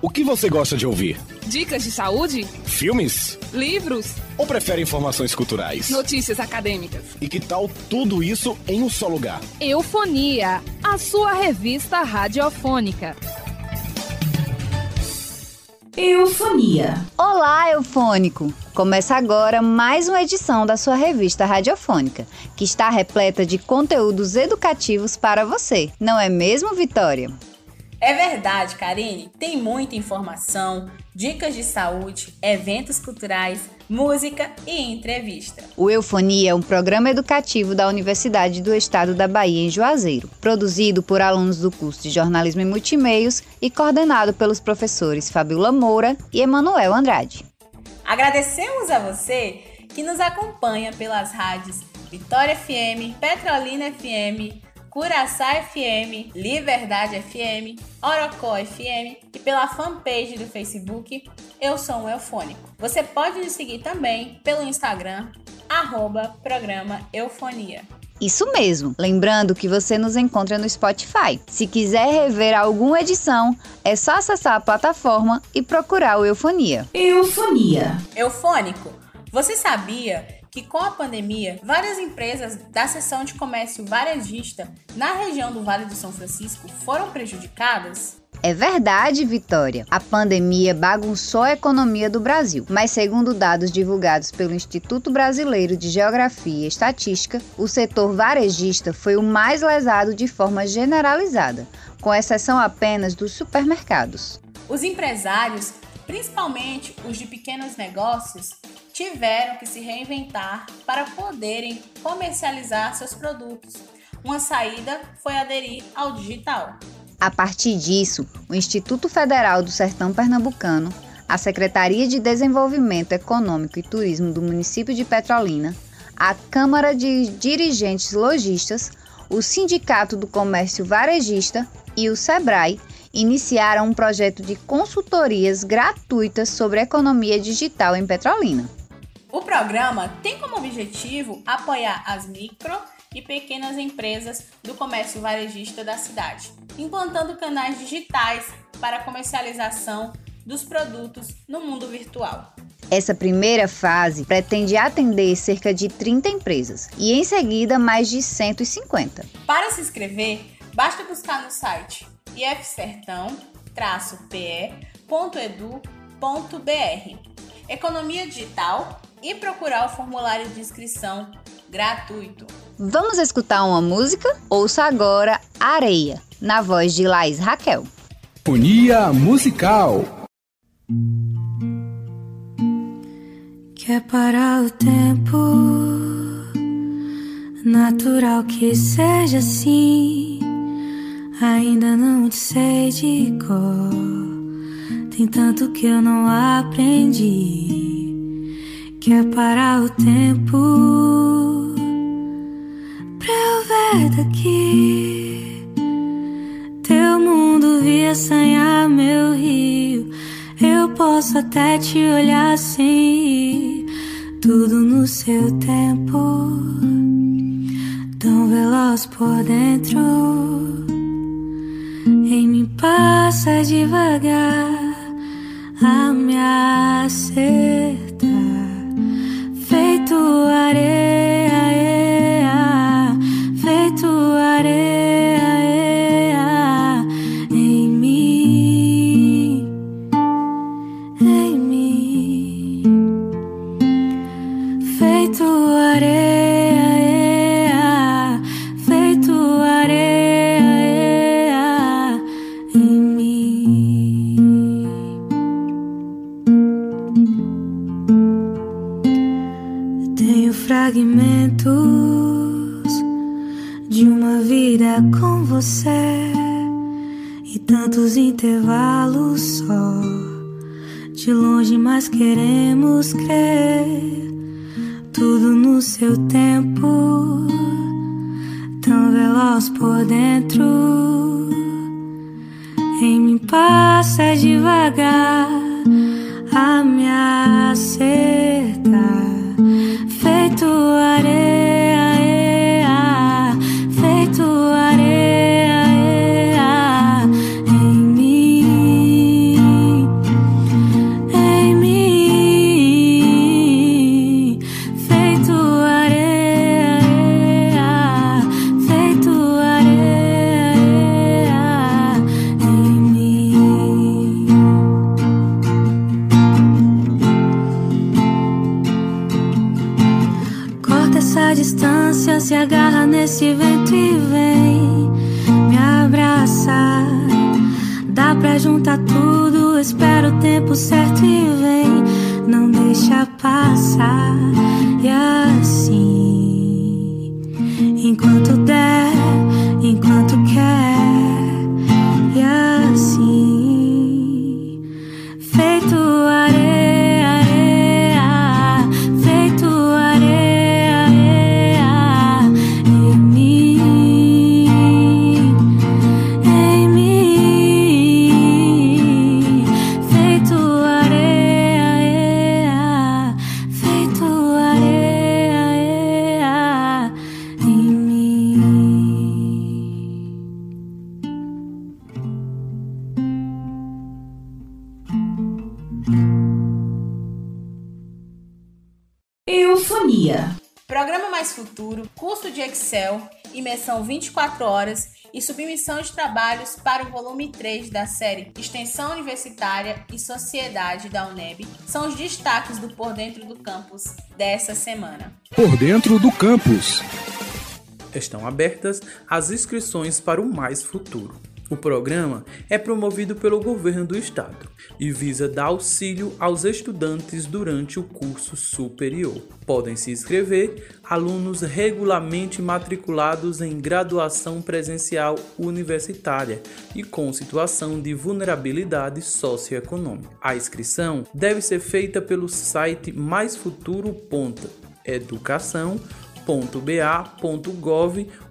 O que você gosta de ouvir? Dicas de saúde? Filmes? Livros? Ou prefere informações culturais? Notícias acadêmicas? E que tal tudo isso em um só lugar? Eufonia, a sua revista radiofônica. Eufonia. Olá, eufônico! Começa agora mais uma edição da sua revista radiofônica, que está repleta de conteúdos educativos para você, não é mesmo, Vitória? É verdade, Karine. Tem muita informação, dicas de saúde, eventos culturais, música e entrevista. O Eufonia é um programa educativo da Universidade do Estado da Bahia, em Juazeiro, produzido por alunos do curso de Jornalismo e Multimeios e coordenado pelos professores Fabiola Moura e Emanuel Andrade. Agradecemos a você que nos acompanha pelas rádios Vitória FM, Petrolina FM, Curaçá FM, Liberdade FM, Orocó FM e pela fanpage do Facebook Eu Sou um Eufônico. Você pode nos seguir também pelo Instagram, arroba programa Eufonia. Isso mesmo. Lembrando que você nos encontra no Spotify. Se quiser rever alguma edição, é só acessar a plataforma e procurar o Eufonia. Eufonia. Eufônico, você sabia que com a pandemia, várias empresas da seção de comércio varejista na região do Vale do São Francisco foram prejudicadas? É verdade, Vitória. A pandemia bagunçou a economia do Brasil, mas segundo dados divulgados pelo Instituto Brasileiro de Geografia e Estatística, o setor varejista foi o mais lesado de forma generalizada, com exceção apenas dos supermercados. Os empresários, principalmente os de pequenos negócios, tiveram que se reinventar para poderem comercializar seus produtos. Uma saída foi aderir ao digital. A partir disso, o Instituto Federal do Sertão Pernambucano, a Secretaria de Desenvolvimento Econômico e Turismo do município de Petrolina, a Câmara de Dirigentes Logistas, o Sindicato do Comércio Varejista e o SEBRAE iniciaram um projeto de consultorias gratuitas sobre economia digital em Petrolina. O programa tem como objetivo apoiar as micro e pequenas empresas do comércio varejista da cidade, implantando canais digitais para a comercialização dos produtos no mundo virtual. Essa primeira fase pretende atender cerca de 30 empresas e, em seguida, mais de 150. Para se inscrever, basta buscar no site ifsertão-pe.edu.br Economia Digital e procurar o formulário de inscrição gratuito. Vamos escutar uma música? Ouça agora Areia, na voz de Laís Raquel. Fonia musical. Quer parar o tempo? Natural que seja assim. Ainda não te sei de cor. Tem tanto que eu não aprendi. Quer parar o tempo pra eu ver daqui teu mundo via assanhar meu rio. Eu posso até te olhar assim, tudo no seu tempo, tão veloz por dentro. Em mim passa devagar a me acertar feito areia, você e tantos intervalos só. De longe, mas queremos crer tudo no seu tempo, tão veloz por dentro. Em mim passa devagar a me acertar feito areia, a distância se agarra nesse vento e vem me abraçar. Dá pra juntar tudo, espera o tempo certo e vem, não deixa passar. E assim Eufonia. Programa Mais Futuro, curso de Excel, imersão 24 horas e submissão de trabalhos para o volume 3 da série Extensão Universitária e Sociedade da UNEB são os destaques do Por Dentro do Campus dessa semana. Por dentro do campus. Estão abertas as inscrições para o Mais Futuro. O programa é promovido pelo governo do estado e visa dar auxílio aos estudantes durante o curso superior. Podem se inscrever alunos regularmente matriculados em graduação presencial universitária e com situação de vulnerabilidade socioeconômica. A inscrição deve ser feita pelo site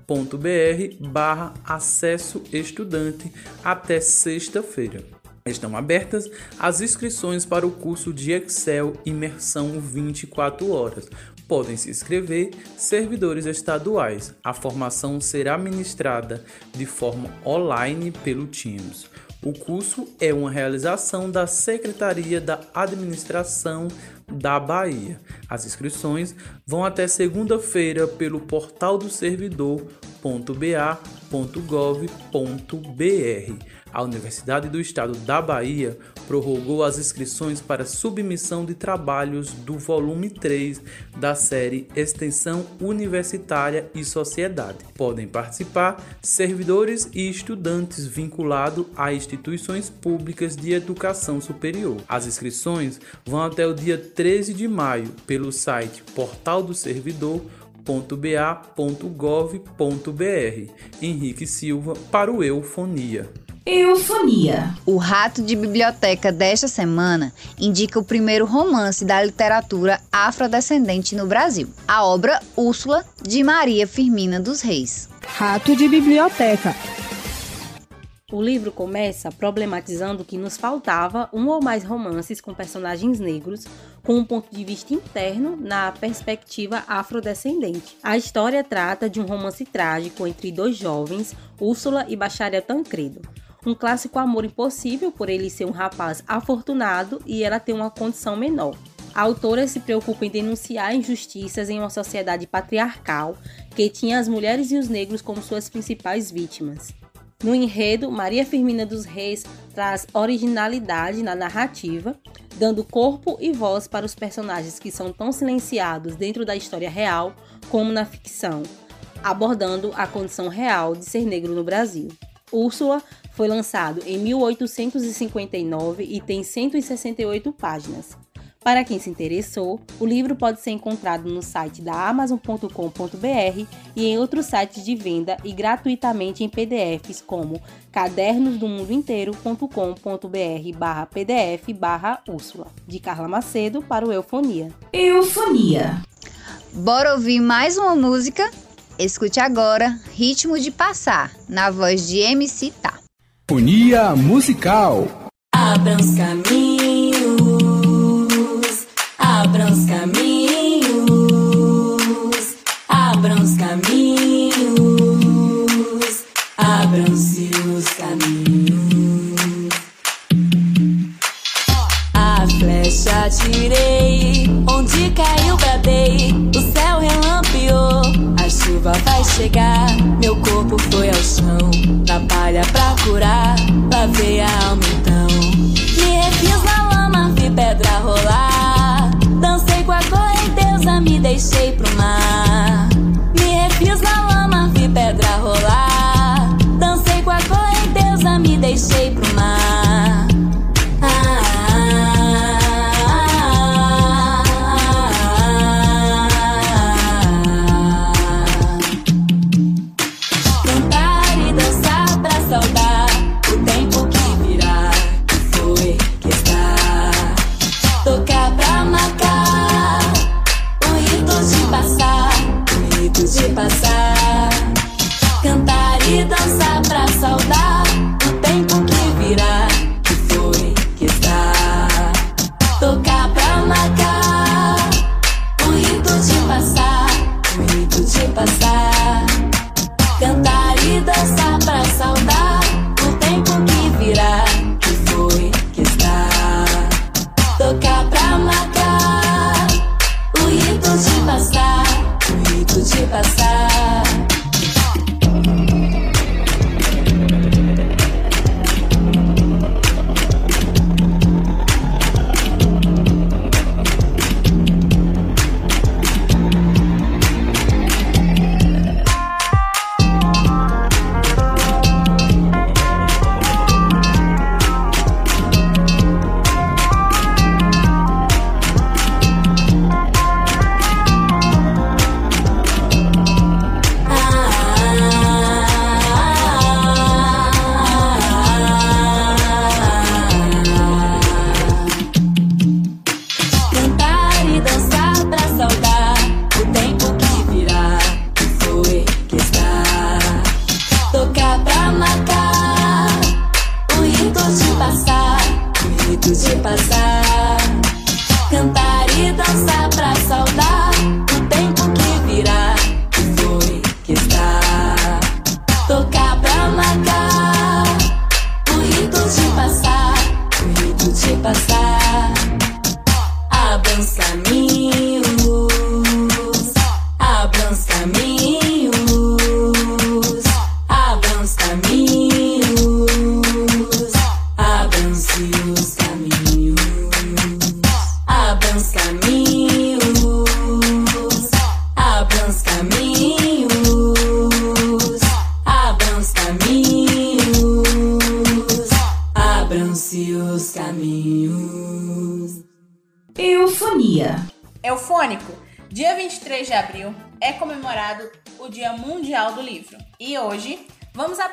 maisfuturo.educação.ba.gov.br barra acesso estudante até sexta-feira. Estão abertas as inscrições para o curso de Excel Imersão 24 horas. Podem se inscrever servidores estaduais. A formação será ministrada de forma online pelo Teams. O curso é uma realização da Secretaria da Administração da Bahia. As inscrições vão até segunda-feira pelo portal do servidor.ba.gov.br. A Universidade do Estado da Bahia prorrogou as inscrições para submissão de trabalhos do volume 3 da série Extensão Universitária e Sociedade. Podem participar servidores e estudantes vinculados a instituições públicas de educação superior. As inscrições vão até o dia 13 de maio pelo site Portal do Servidor. Henrique Silva para o Eufonia. Eufonia. O Rato de Biblioteca desta semana indica o primeiro romance da literatura afrodescendente no Brasil, a obra Úrsula, de Maria Firmina dos Reis. Rato de Biblioteca. O livro começa problematizando que nos faltava um ou mais romances com personagens negros com um ponto de vista interno na perspectiva afrodescendente. A história trata de um romance trágico entre dois jovens, Úrsula e Bacharel Tancredo. Um clássico amor impossível por ele ser um rapaz afortunado e ela ter uma condição menor. A autora se preocupa em denunciar injustiças em uma sociedade patriarcal que tinha as mulheres e os negros como suas principais vítimas. No enredo, Maria Firmina dos Reis traz originalidade na narrativa, dando corpo e voz para os personagens que são tão silenciados dentro da história real como na ficção, abordando a condição real de ser negro no Brasil. Úrsula foi lançado em 1859 e tem 168 páginas. Para quem se interessou, o livro pode ser encontrado no site da amazon.com.br e em outros sites de venda e gratuitamente em PDFs como cadernosdomundointeiro.com.br barra pdf barra Úrsula, de Carla Macedo para o Eufonia. Eufonia. Bora ouvir mais uma música? Escute agora Ritmo de Passar, na voz de MC Tá. Fonia musical. Abram os caminhos, abram os caminhos,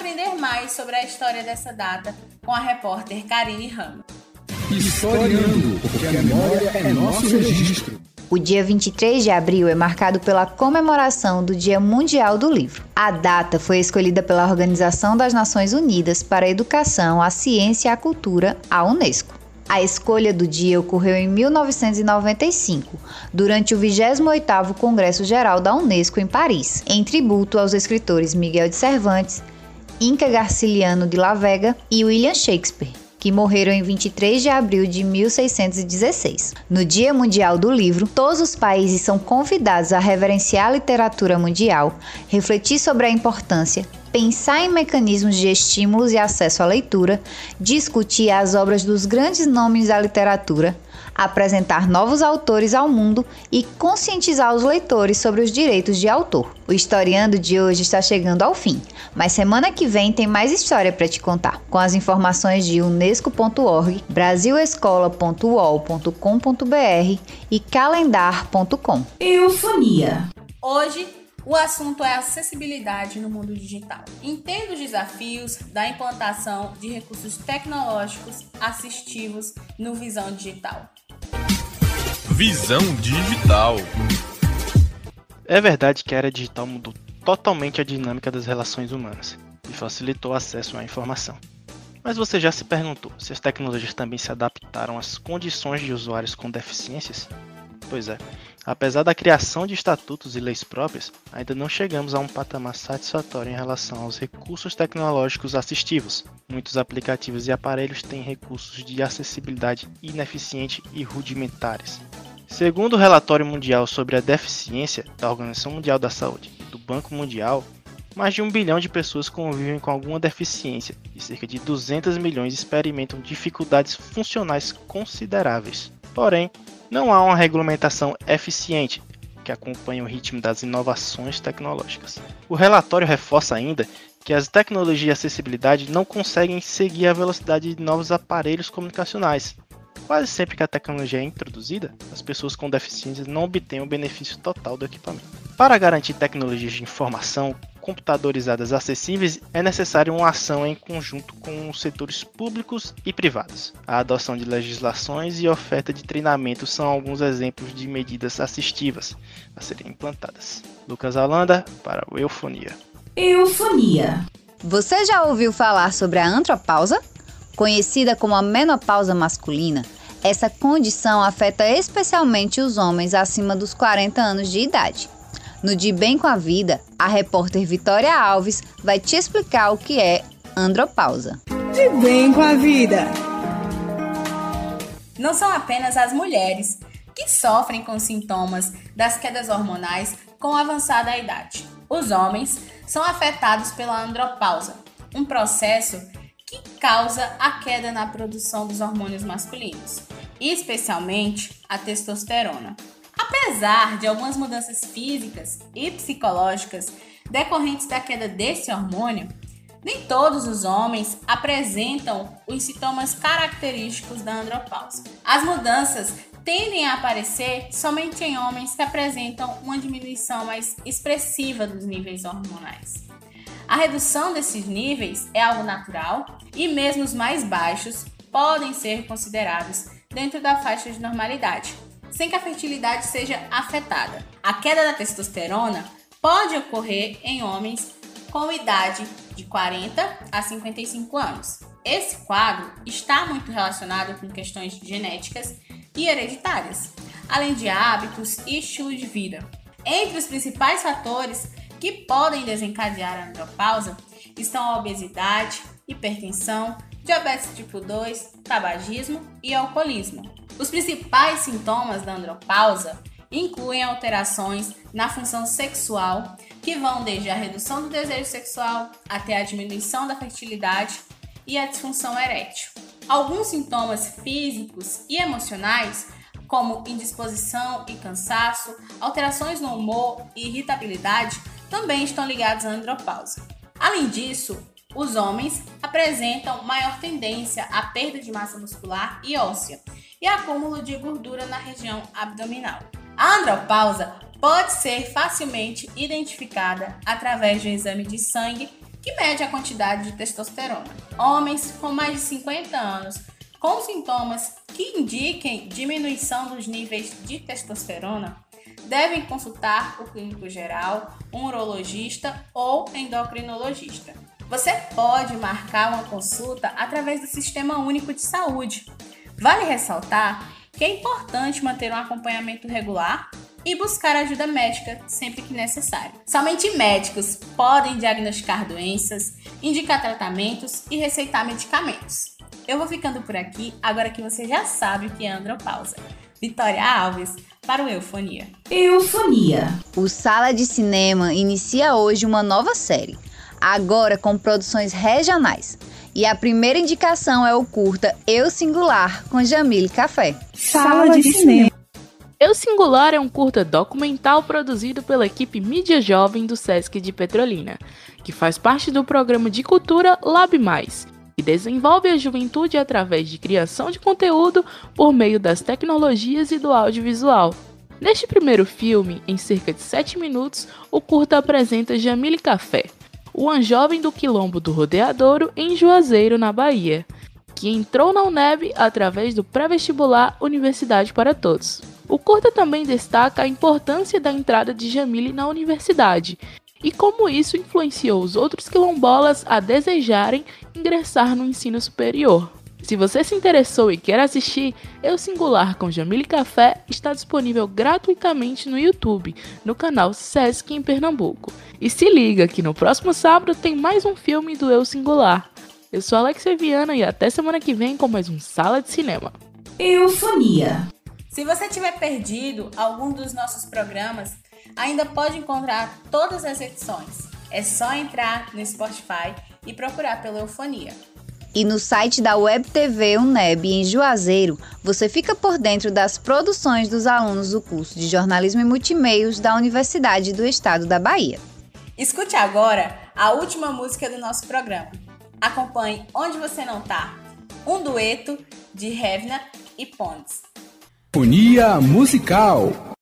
aprender mais sobre a história dessa data com a repórter Karine Ramos. Historiando, porque a memória é nosso registro. O dia 23 de abril é marcado pela comemoração do Dia Mundial do Livro. A data foi escolhida pela Organização das Nações Unidas para a Educação, a Ciência e a Cultura, a Unesco. A escolha do dia ocorreu em 1995, durante o 28º Congresso Geral da Unesco em Paris, em tributo aos escritores Miguel de Cervantes, Inca Garciliano de La Vega e William Shakespeare, que morreram em 23 de abril de 1616. No Dia Mundial do Livro, todos os países são convidados a reverenciar a literatura mundial, refletir sobre a importância, pensar em mecanismos de estímulos e acesso à leitura, discutir as obras dos grandes nomes da literatura, apresentar novos autores ao mundo e conscientizar os leitores sobre os direitos de autor. O Historiando de hoje está chegando ao fim, mas semana que vem tem mais história para te contar, com as informações de unesco.org, brasilescola.uol.com.br e calendar.com. Eufonia. Hoje o assunto é acessibilidade no mundo digital. Entenda os desafios da implantação de recursos tecnológicos assistivos no Visão Digital. Visão Digital. É verdade que a era digital mudou totalmente a dinâmica das relações humanas e facilitou o acesso à informação. Mas você já se perguntou se as tecnologias também se adaptaram às condições de usuários com deficiências? Pois é, apesar da criação de estatutos e leis próprias, ainda não chegamos a um patamar satisfatório em relação aos recursos tecnológicos assistivos. Muitos aplicativos e aparelhos têm recursos de acessibilidade ineficiente e rudimentares. Segundo o relatório mundial sobre a deficiência da Organização Mundial da Saúde e do Banco Mundial, mais de um bilhão de pessoas convivem com alguma deficiência e cerca de 200 milhões experimentam dificuldades funcionais consideráveis. Porém, não há uma regulamentação eficiente que acompanhe o ritmo das inovações tecnológicas. O relatório reforça ainda que as tecnologias de acessibilidade não conseguem seguir a velocidade de novos aparelhos comunicacionais. Quase sempre que a tecnologia é introduzida, as pessoas com deficiências não obtêm o benefício total do equipamento. Para garantir tecnologias de informação computadorizadas acessíveis, é necessária uma ação em conjunto com os setores públicos e privados. A adoção de legislações e oferta de treinamento são alguns exemplos de medidas assistivas a serem implantadas. Lucas Alanda para o Eufonia. Eufonia. Você já ouviu falar sobre a antropausa? Conhecida como a menopausa masculina, essa condição afeta especialmente os homens acima dos 40 anos de idade. No De Bem com a Vida, a repórter Vitória Alves vai te explicar o que é andropausa. De Bem com a Vida. Não são apenas as mulheres que sofrem com sintomas das quedas hormonais com avançada idade. Os homens são afetados pela andropausa, um processo que causa a queda na produção dos hormônios masculinos, especialmente a testosterona. Apesar de algumas mudanças físicas e psicológicas decorrentes da queda desse hormônio, nem todos os homens apresentam os sintomas característicos da andropausa. As mudanças tendem a aparecer somente em homens que apresentam uma diminuição mais expressiva dos níveis hormonais. A redução desses níveis é algo natural e mesmo os mais baixos podem ser considerados dentro da faixa de normalidade, sem que a fertilidade seja afetada. A queda da testosterona pode ocorrer em homens com idade de 40 a 55 anos. Esse quadro está muito relacionado com questões genéticas e hereditárias, além de hábitos e estilo de vida. Entre os principais fatores que podem desencadear a andropausa estão a obesidade, hipertensão, diabetes tipo 2, tabagismo e alcoolismo. Os principais sintomas da andropausa incluem alterações na função sexual, que vão desde a redução do desejo sexual até a diminuição da fertilidade e a disfunção erétil. Alguns sintomas físicos e emocionais, como indisposição e cansaço, alterações no humor e irritabilidade, também estão ligados à andropausa. Além disso, os homens apresentam maior tendência à perda de massa muscular e óssea e acúmulo de gordura na região abdominal. A andropausa pode ser facilmente identificada através de um exame de sangue que mede a quantidade de testosterona. Homens com mais de 50 anos com sintomas que indiquem diminuição dos níveis de testosterona devem consultar o clínico geral, um urologista ou endocrinologista. Você pode marcar uma consulta através do Sistema Único de Saúde. Vale ressaltar que é importante manter um acompanhamento regular e buscar ajuda médica sempre que necessário. Somente médicos podem diagnosticar doenças, indicar tratamentos e receitar medicamentos. Eu vou ficando por aqui agora que você já sabe o que é andropausa. Vitória Alves, para o Eufonia. Eufonia. O Sala de Cinema inicia hoje uma nova série, agora com produções regionais. E a primeira indicação é o curta Eu Singular, com Jamile Café. Sala de Cinema. Eu Singular é um curta documental produzido pela equipe Mídia Jovem do Sesc de Petrolina, que faz parte do programa de cultura Lab Mais, e desenvolve a juventude através de criação de conteúdo por meio das tecnologias e do audiovisual. Neste primeiro filme, em cerca de 7 minutos, o curta apresenta Jamile Café, uma jovem do quilombo do Rodeadouro em Juazeiro, na Bahia, que entrou na UNEB através do pré-vestibular Universidade para Todos. O curta também destaca a importância da entrada de Jamile na universidade e como isso influenciou os outros quilombolas a desejarem ingressar no ensino superior. Se você se interessou e quer assistir, Eu Singular com Jamile Café está disponível gratuitamente no YouTube, no canal Sesc em Pernambuco. E se liga que no próximo sábado tem mais um filme do Eu Singular. Eu sou Alexia Viana e até semana que vem com mais um Sala de Cinema. Eufonia. Se você tiver perdido algum dos nossos programas, ainda pode encontrar todas as edições. É só entrar no Spotify e procurar pela Eufonia. E no site da Web TV UNEB em Juazeiro, você fica por dentro das produções dos alunos do curso de Jornalismo e Multimeios da Universidade do Estado da Bahia. Escute agora a última música do nosso programa. Acompanhe Onde Você Não Tá, um dueto de Revna e Pontes. Fonia musical.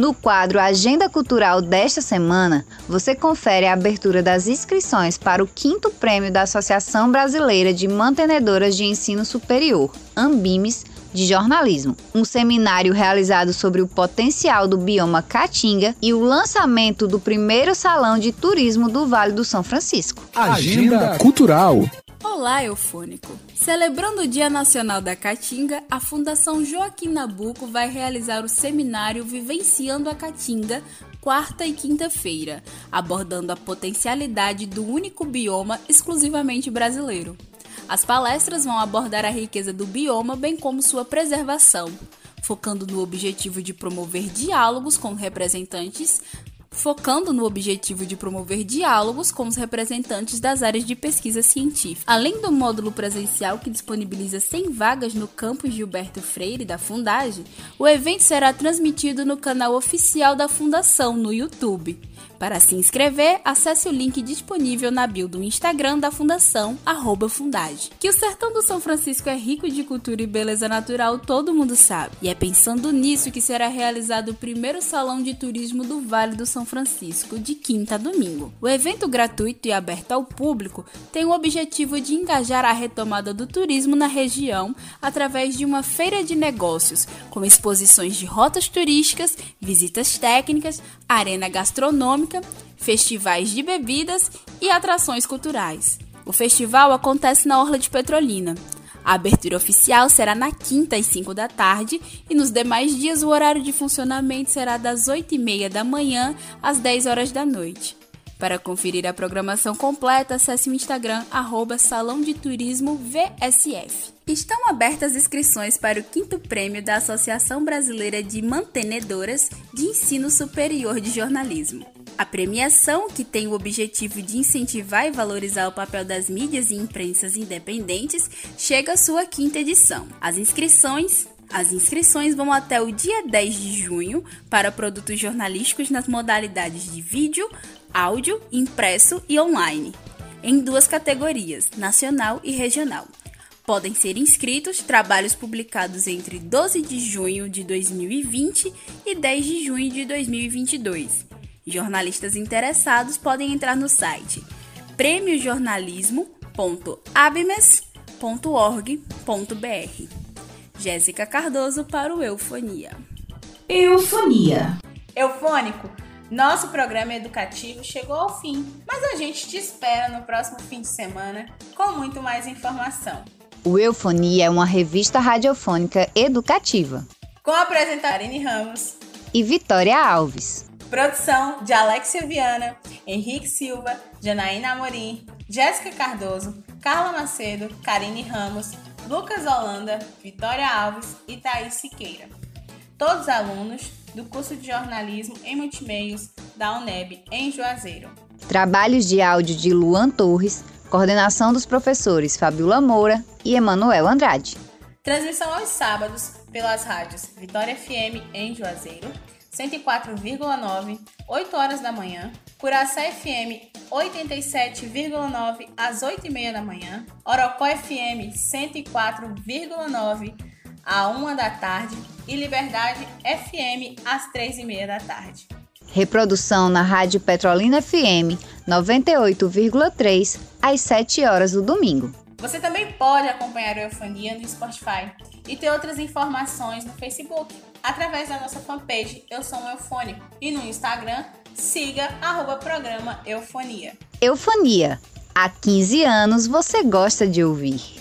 No quadro Agenda Cultural desta semana, você confere a abertura das inscrições para o quinto prêmio da Associação Brasileira de Mantenedoras de Ensino Superior, Ambimes, de jornalismo, um seminário realizado sobre o potencial do bioma Caatinga e o lançamento do primeiro salão de turismo do Vale do São Francisco. Agenda Cultural. Olá, eufônico! Celebrando o Dia Nacional da Caatinga, a Fundação Joaquim Nabuco vai realizar o seminário Vivenciando a Caatinga, quarta e quinta-feira, abordando a potencialidade do único bioma exclusivamente brasileiro. As palestras vão abordar a riqueza do bioma, bem como sua preservação, focando no objetivo de promover diálogos com representantes focando no objetivo de promover diálogos com os representantes das áreas de pesquisa científica. Além do módulo presencial que disponibiliza 100 vagas no campus Gilberto Freire da Fundagem, o evento será transmitido no canal oficial da Fundação no YouTube. Para se inscrever, acesse o link disponível na bio do Instagram da Fundação, Fundage. Que o sertão do São Francisco é rico de cultura e beleza natural, todo mundo sabe. E é pensando nisso que será realizado o primeiro salão de turismo do Vale do São Francisco, de quinta a domingo. O evento gratuito e aberto ao público tem o objetivo de engajar a retomada do turismo na região através de uma feira de negócios, com exposições de rotas turísticas, visitas técnicas, arena gastronômica, festivais de bebidas e atrações culturais. O festival acontece na Orla de Petrolina. A abertura oficial será na quinta às 5 da tarde e nos demais dias o horário de funcionamento será das 8 e meia da manhã às 10 horas da noite. Para conferir a programação completa, acesse o Instagram arroba Salão de Turismo VSF. Estão abertas inscrições para o quinto prêmio da Associação Brasileira de Mantenedoras de Ensino Superior de Jornalismo. A premiação, que tem o objetivo de incentivar e valorizar o papel das mídias e imprensas independentes, chega à sua quinta edição. As inscrições as inscrições vão até o dia 10 de junho para produtos jornalísticos nas modalidades de vídeo, áudio, impresso e online, em duas categorias, nacional e regional. Podem ser inscritos trabalhos publicados entre 12 de junho de 2020 e 10 de junho de 2022. Jornalistas interessados podem entrar no site prêmiojornalismo.abmes.org.br. Jéssica Cardoso para o Eufonia. Eufonia. Eufônico, nosso programa educativo chegou ao fim, mas a gente te espera no próximo fim de semana com muito mais informação. O Eufonia é uma revista radiofônica educativa. Com a apresentadora Arine Ramos e Vitória Alves. Produção de Alexia Viana, Henrique Silva, Janaína Amorim, Jéssica Cardoso, Carla Macedo, Karine Ramos, Lucas Holanda, Vitória Alves e Thaís Siqueira. Todos alunos do curso de jornalismo em multimeios da UNEB em Juazeiro. Trabalhos de áudio de Luan Torres, coordenação dos professores Fabiola Moura e Emanuel Andrade. Transmissão aos sábados pelas rádios Vitória FM em Juazeiro, 104,9, 8 horas da manhã, Curaçá FM 87,9 às 8 e meia da manhã, Orocó FM 104,9 à 1 da tarde e Liberdade FM às 3 e meia da tarde. Reprodução na Rádio Petrolina FM 98,3 às 7 horas do domingo. Você também pode acompanhar o Eufonia no Spotify e ter outras informações no Facebook através da nossa fanpage Eu Sou um Eufônico e no Instagram siga arroba programa Eufonia. Eufonia. Há 15 anos você gosta de ouvir.